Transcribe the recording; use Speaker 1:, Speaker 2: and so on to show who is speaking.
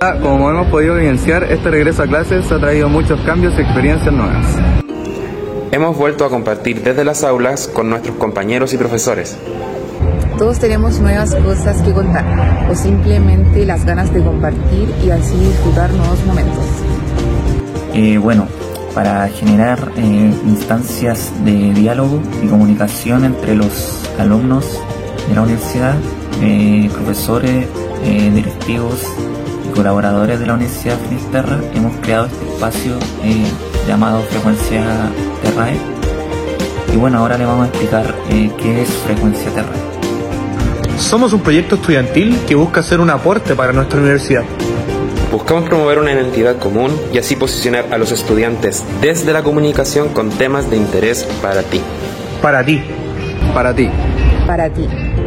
Speaker 1: Como hemos podido evidenciar, este regreso a clases ha traído muchos cambios y experiencias nuevas.
Speaker 2: Hemos vuelto a compartir desde las aulas con nuestros compañeros y profesores.
Speaker 3: Todos tenemos nuevas cosas que contar o simplemente las ganas de compartir y así disfrutar nuevos momentos.
Speaker 4: Eh, bueno, para generar eh, instancias de diálogo y comunicación entre los alumnos de la universidad, eh, profesores, eh, directivos y colaboradores de la Universidad de Finisterra, hemos creado este espacio eh, llamado Frecuencia Terrae. Y bueno, ahora le vamos a explicar eh, qué es Frecuencia Terrae.
Speaker 5: Somos un proyecto estudiantil que busca hacer un aporte para nuestra universidad.
Speaker 2: Buscamos promover una identidad común y así posicionar a los estudiantes desde la comunicación con temas de interés para ti.
Speaker 5: Para ti.
Speaker 1: Para ti.
Speaker 3: Para ti.